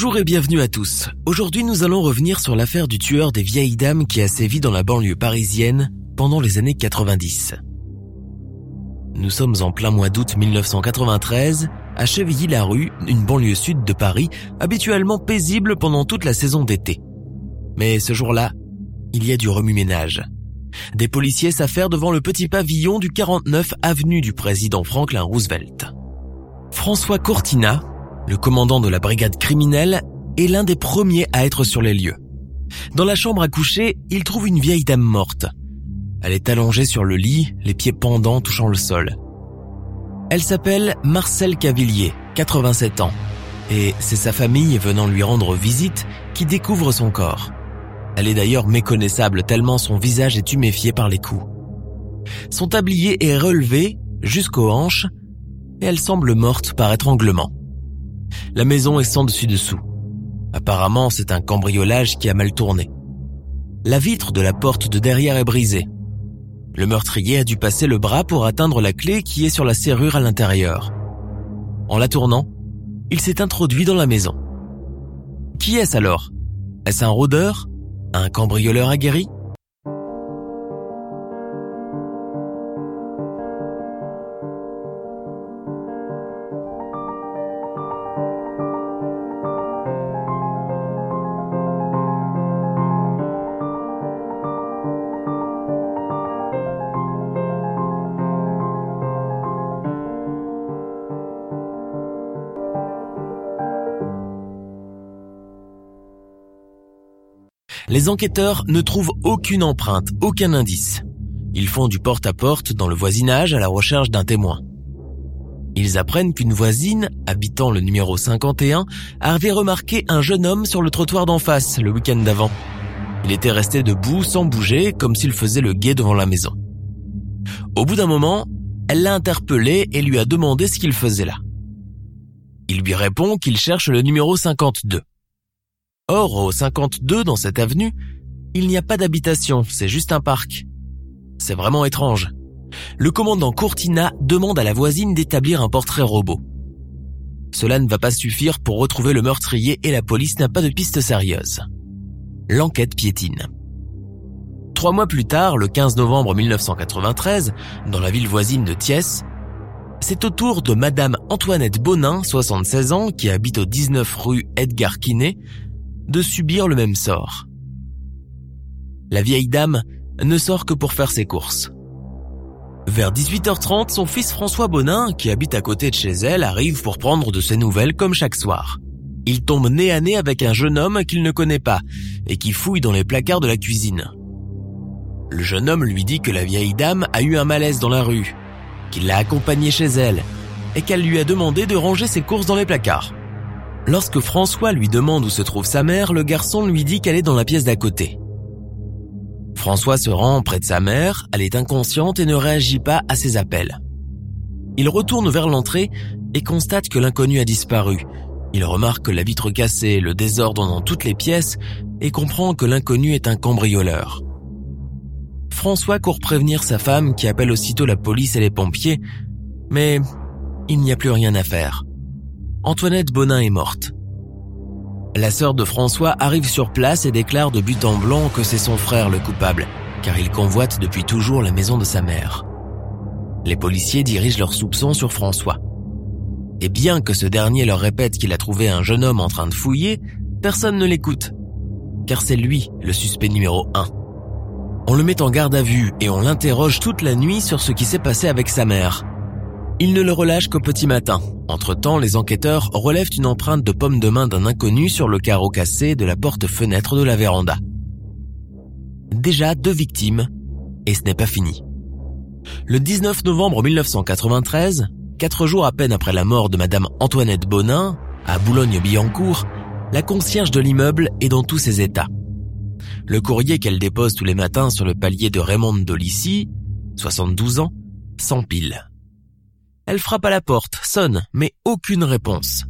Bonjour et bienvenue à tous. Aujourd'hui nous allons revenir sur l'affaire du tueur des vieilles dames qui a sévi dans la banlieue parisienne pendant les années 90. Nous sommes en plein mois d'août 1993, à Chevilly-la-Rue, une banlieue sud de Paris, habituellement paisible pendant toute la saison d'été. Mais ce jour-là, il y a du remue-ménage. Des policiers s'affairent devant le petit pavillon du 49 avenue du président Franklin Roosevelt. François Cortina, le commandant de la brigade criminelle, est l'un des premiers à être sur les lieux. Dans la chambre à coucher, il trouve une vieille dame morte. Elle est allongée sur le lit, les pieds pendants touchant le sol. Elle s'appelle Marcel Cavillier, 87 ans, et c'est sa famille venant lui rendre visite qui découvre son corps. Elle est d'ailleurs méconnaissable tellement son visage est tuméfié par les coups. Son tablier est relevé jusqu'aux hanches et elle semble morte par étranglement. La maison est sans dessus dessous. Apparemment, c'est un cambriolage qui a mal tourné. La vitre de la porte de derrière est brisée. Le meurtrier a dû passer le bras pour atteindre la clé qui est sur la serrure à l'intérieur. En la tournant, il s'est introduit dans la maison. Qui est-ce alors? Est-ce un rôdeur? Un cambrioleur aguerri? Les enquêteurs ne trouvent aucune empreinte, aucun indice. Ils font du porte-à-porte dans le voisinage à la recherche d'un témoin. Ils apprennent qu'une voisine, habitant le numéro 51, avait remarqué un jeune homme sur le trottoir d'en face le week-end d'avant. Il était resté debout sans bouger comme s'il faisait le guet devant la maison. Au bout d'un moment, elle l'a interpellé et lui a demandé ce qu'il faisait là. Il lui répond qu'il cherche le numéro 52. Or, au 52 dans cette avenue, il n'y a pas d'habitation, c'est juste un parc. C'est vraiment étrange. Le commandant Courtina demande à la voisine d'établir un portrait robot. Cela ne va pas suffire pour retrouver le meurtrier et la police n'a pas de piste sérieuse. L'enquête piétine. Trois mois plus tard, le 15 novembre 1993, dans la ville voisine de Thiès, c'est au tour de Madame Antoinette Bonin, 76 ans, qui habite au 19 rue Edgar Quinet, de subir le même sort. La vieille dame ne sort que pour faire ses courses. Vers 18h30, son fils François Bonin, qui habite à côté de chez elle, arrive pour prendre de ses nouvelles comme chaque soir. Il tombe nez à nez avec un jeune homme qu'il ne connaît pas et qui fouille dans les placards de la cuisine. Le jeune homme lui dit que la vieille dame a eu un malaise dans la rue, qu'il l'a accompagnée chez elle et qu'elle lui a demandé de ranger ses courses dans les placards. Lorsque François lui demande où se trouve sa mère, le garçon lui dit qu'elle est dans la pièce d'à côté. François se rend près de sa mère, elle est inconsciente et ne réagit pas à ses appels. Il retourne vers l'entrée et constate que l'inconnu a disparu. Il remarque la vitre cassée, le désordre dans toutes les pièces et comprend que l'inconnu est un cambrioleur. François court prévenir sa femme qui appelle aussitôt la police et les pompiers, mais il n'y a plus rien à faire. Antoinette Bonin est morte. La sœur de François arrive sur place et déclare de but en blanc que c'est son frère le coupable, car il convoite depuis toujours la maison de sa mère. Les policiers dirigent leurs soupçons sur François. Et bien que ce dernier leur répète qu'il a trouvé un jeune homme en train de fouiller, personne ne l'écoute, car c'est lui le suspect numéro 1. On le met en garde à vue et on l'interroge toute la nuit sur ce qui s'est passé avec sa mère. Il ne le relâche qu'au petit matin. Entre-temps, les enquêteurs relèvent une empreinte de pomme de main d'un inconnu sur le carreau cassé de la porte-fenêtre de la véranda. Déjà deux victimes Et ce n'est pas fini. Le 19 novembre 1993, quatre jours à peine après la mort de Madame Antoinette Bonin, à Boulogne-Billancourt, la concierge de l'immeuble est dans tous ses états. Le courrier qu'elle dépose tous les matins sur le palier de Raymond Dolissi, 72 ans, s'empile. Elle frappe à la porte, sonne, mais aucune réponse.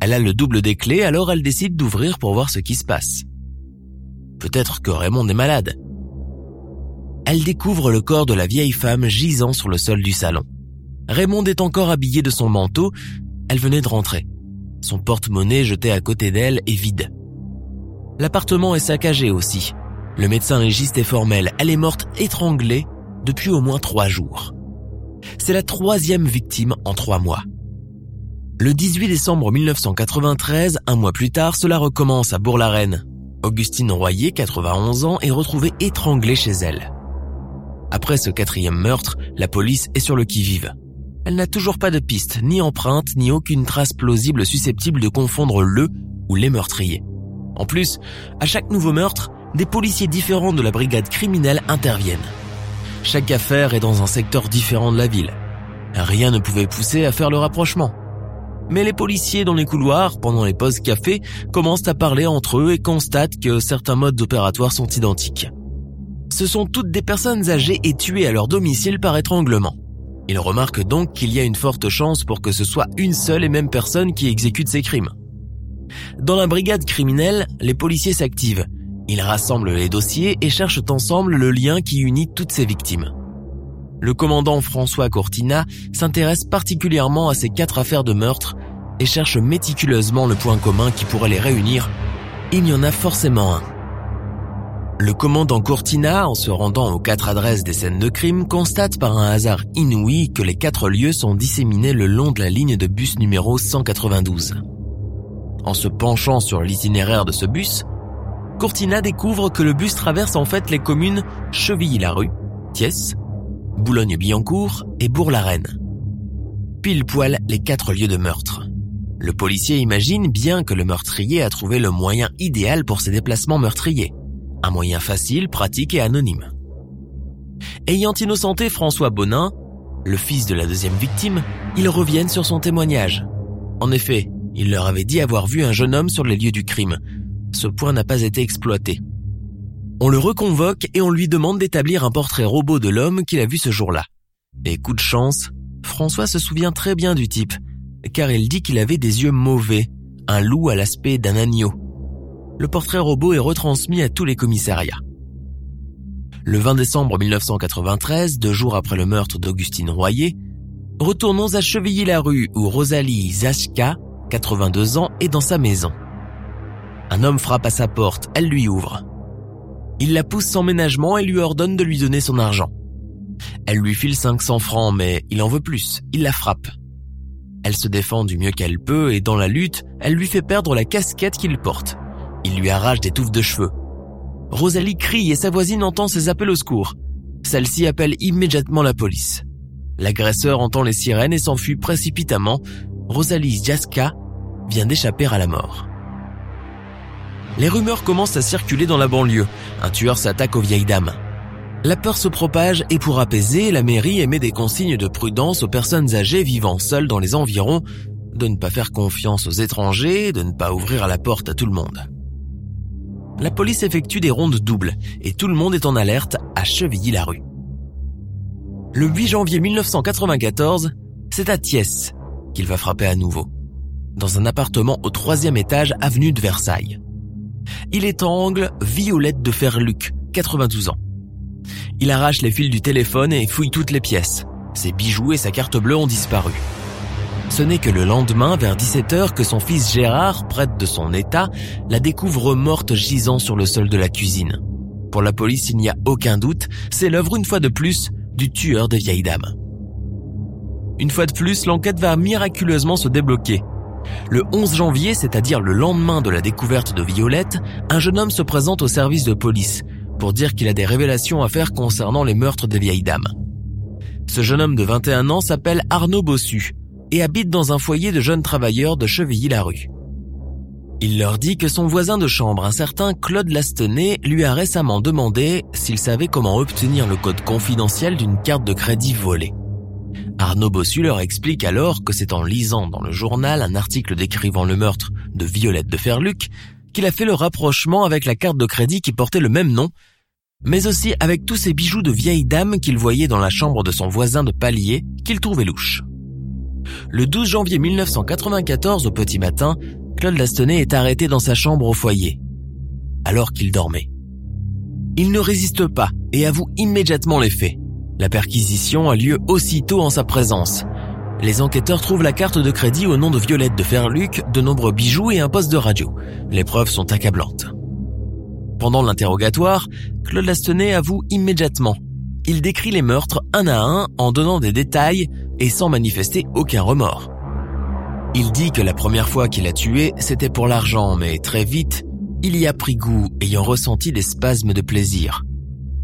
Elle a le double des clés, alors elle décide d'ouvrir pour voir ce qui se passe. Peut-être que Raymond est malade. Elle découvre le corps de la vieille femme gisant sur le sol du salon. Raymond est encore habillé de son manteau, elle venait de rentrer. Son porte-monnaie jeté à côté d'elle est vide. L'appartement est saccagé aussi. Le médecin légiste est formel, elle est morte étranglée depuis au moins trois jours. C'est la troisième victime en trois mois. Le 18 décembre 1993, un mois plus tard, cela recommence à Bourg-la-Reine. Augustine Royer, 91 ans, est retrouvée étranglée chez elle. Après ce quatrième meurtre, la police est sur le qui-vive. Elle n'a toujours pas de piste, ni empreinte, ni aucune trace plausible susceptible de confondre le ou les meurtriers. En plus, à chaque nouveau meurtre, des policiers différents de la brigade criminelle interviennent. Chaque affaire est dans un secteur différent de la ville. Rien ne pouvait pousser à faire le rapprochement. Mais les policiers dans les couloirs, pendant les pauses café, commencent à parler entre eux et constatent que certains modes opératoires sont identiques. Ce sont toutes des personnes âgées et tuées à leur domicile par étranglement. Ils remarquent donc qu'il y a une forte chance pour que ce soit une seule et même personne qui exécute ces crimes. Dans la brigade criminelle, les policiers s'activent ils rassemblent les dossiers et cherchent ensemble le lien qui unit toutes ces victimes. Le commandant François Cortina s'intéresse particulièrement à ces quatre affaires de meurtre et cherche méticuleusement le point commun qui pourrait les réunir. Il y en a forcément un. Le commandant Cortina, en se rendant aux quatre adresses des scènes de crime, constate par un hasard inouï que les quatre lieux sont disséminés le long de la ligne de bus numéro 192. En se penchant sur l'itinéraire de ce bus, Courtina découvre que le bus traverse en fait les communes Chevilly-la-Rue, Thiès, Boulogne-Billancourt et Bourg-la-Reine. Pile poil les quatre lieux de meurtre. Le policier imagine bien que le meurtrier a trouvé le moyen idéal pour ses déplacements meurtriers. Un moyen facile, pratique et anonyme. Ayant innocenté François Bonin, le fils de la deuxième victime, ils reviennent sur son témoignage. En effet, il leur avait dit avoir vu un jeune homme sur les lieux du crime, ce point n'a pas été exploité. On le reconvoque et on lui demande d'établir un portrait robot de l'homme qu'il a vu ce jour-là. Et coup de chance, François se souvient très bien du type, car il dit qu'il avait des yeux mauvais, un loup à l'aspect d'un agneau. Le portrait robot est retransmis à tous les commissariats. Le 20 décembre 1993, deux jours après le meurtre d'Augustine Royer, retournons à Chevilly-la-Rue où Rosalie Zashka, 82 ans, est dans sa maison. Un homme frappe à sa porte, elle lui ouvre. Il la pousse sans ménagement et lui ordonne de lui donner son argent. Elle lui file 500 francs, mais il en veut plus, il la frappe. Elle se défend du mieux qu'elle peut et dans la lutte, elle lui fait perdre la casquette qu'il porte. Il lui arrache des touffes de cheveux. Rosalie crie et sa voisine entend ses appels au secours. Celle-ci appelle immédiatement la police. L'agresseur entend les sirènes et s'enfuit précipitamment. Rosalie Jaska vient d'échapper à la mort les rumeurs commencent à circuler dans la banlieue. Un tueur s'attaque aux vieilles dames. La peur se propage et pour apaiser, la mairie émet des consignes de prudence aux personnes âgées vivant seules dans les environs, de ne pas faire confiance aux étrangers, de ne pas ouvrir la porte à tout le monde. La police effectue des rondes doubles et tout le monde est en alerte à Chevilly-la-Rue. Le 8 janvier 1994, c'est à Thiès qu'il va frapper à nouveau, dans un appartement au troisième étage avenue de Versailles il étrangle Violette de Ferluc, 92 ans. Il arrache les fils du téléphone et fouille toutes les pièces. Ses bijoux et sa carte bleue ont disparu. Ce n'est que le lendemain, vers 17h, que son fils Gérard, prêtre de son état, la découvre morte gisant sur le sol de la cuisine. Pour la police, il n'y a aucun doute, c'est l'œuvre une fois de plus du tueur des vieilles dames. Une fois de plus, l'enquête va miraculeusement se débloquer. Le 11 janvier, c'est-à-dire le lendemain de la découverte de Violette, un jeune homme se présente au service de police pour dire qu'il a des révélations à faire concernant les meurtres des vieilles dames. Ce jeune homme de 21 ans s'appelle Arnaud Bossu et habite dans un foyer de jeunes travailleurs de Chevilly-la-Rue. Il leur dit que son voisin de chambre, un certain Claude Lastenay, lui a récemment demandé s'il savait comment obtenir le code confidentiel d'une carte de crédit volée. Arnaud Bossu leur explique alors que c'est en lisant dans le journal un article décrivant le meurtre de Violette de Ferluc qu'il a fait le rapprochement avec la carte de crédit qui portait le même nom, mais aussi avec tous ces bijoux de vieille dame qu'il voyait dans la chambre de son voisin de palier qu'il trouvait louche. Le 12 janvier 1994 au petit matin, Claude Lastenay est arrêté dans sa chambre au foyer, alors qu'il dormait. Il ne résiste pas et avoue immédiatement les faits. La perquisition a lieu aussitôt en sa présence. Les enquêteurs trouvent la carte de crédit au nom de Violette de Ferluc, de nombreux bijoux et un poste de radio. Les preuves sont accablantes. Pendant l'interrogatoire, Claude Lastenay avoue immédiatement. Il décrit les meurtres un à un en donnant des détails et sans manifester aucun remords. Il dit que la première fois qu'il a tué, c'était pour l'argent, mais très vite, il y a pris goût, ayant ressenti des spasmes de plaisir.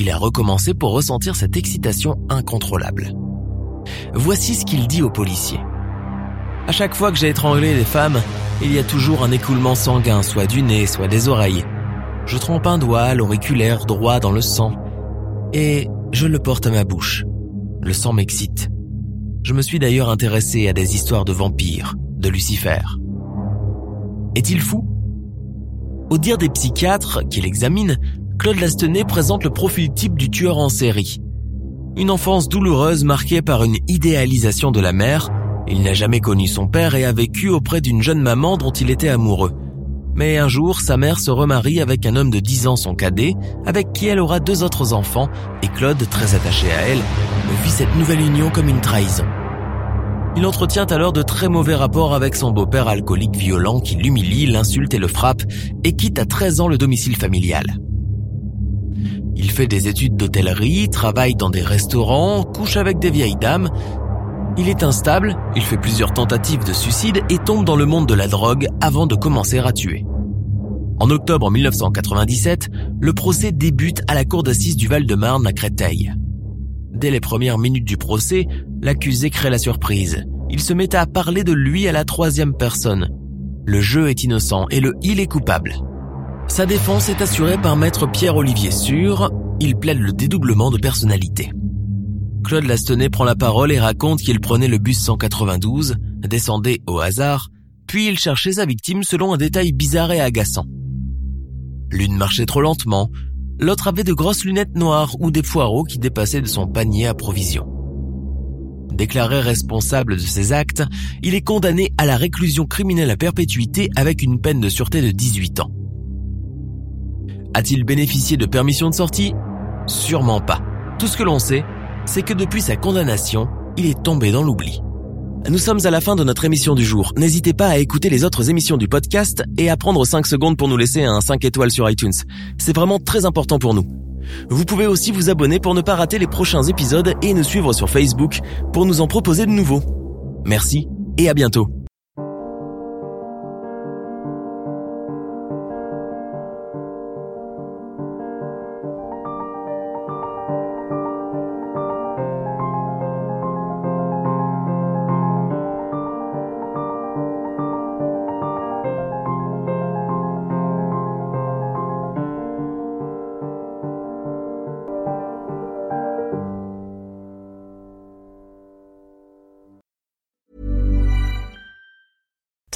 Il a recommencé pour ressentir cette excitation incontrôlable. Voici ce qu'il dit aux policiers. À chaque fois que j'ai étranglé des femmes, il y a toujours un écoulement sanguin, soit du nez, soit des oreilles. Je trempe un doigt, l'auriculaire droit dans le sang, et je le porte à ma bouche. Le sang m'excite. Je me suis d'ailleurs intéressé à des histoires de vampires, de Lucifer. Est-il fou? Au dire des psychiatres qui l'examinent, Claude Lastenay présente le profil type du tueur en série. Une enfance douloureuse marquée par une idéalisation de la mère, il n'a jamais connu son père et a vécu auprès d'une jeune maman dont il était amoureux. Mais un jour, sa mère se remarie avec un homme de 10 ans, son cadet, avec qui elle aura deux autres enfants, et Claude, très attaché à elle, vit cette nouvelle union comme une trahison. Il entretient alors de très mauvais rapports avec son beau-père alcoolique violent qui l'humilie, l'insulte et le frappe, et quitte à 13 ans le domicile familial. Il fait des études d'hôtellerie, travaille dans des restaurants, couche avec des vieilles dames. Il est instable, il fait plusieurs tentatives de suicide et tombe dans le monde de la drogue avant de commencer à tuer. En octobre 1997, le procès débute à la cour d'assises du Val-de-Marne à Créteil. Dès les premières minutes du procès, l'accusé crée la surprise. Il se met à parler de lui à la troisième personne. Le jeu est innocent et le il est coupable. Sa défense est assurée par maître Pierre-Olivier Sûr. Il plaide le dédoublement de personnalité. Claude Lastenay prend la parole et raconte qu'il prenait le bus 192, descendait au hasard, puis il cherchait sa victime selon un détail bizarre et agaçant. L'une marchait trop lentement, l'autre avait de grosses lunettes noires ou des poireaux qui dépassaient de son panier à provisions. Déclaré responsable de ses actes, il est condamné à la réclusion criminelle à perpétuité avec une peine de sûreté de 18 ans. A-t-il bénéficié de permission de sortie? Sûrement pas. Tout ce que l'on sait, c'est que depuis sa condamnation, il est tombé dans l'oubli. Nous sommes à la fin de notre émission du jour. N'hésitez pas à écouter les autres émissions du podcast et à prendre 5 secondes pour nous laisser un 5 étoiles sur iTunes. C'est vraiment très important pour nous. Vous pouvez aussi vous abonner pour ne pas rater les prochains épisodes et nous suivre sur Facebook pour nous en proposer de nouveaux. Merci et à bientôt.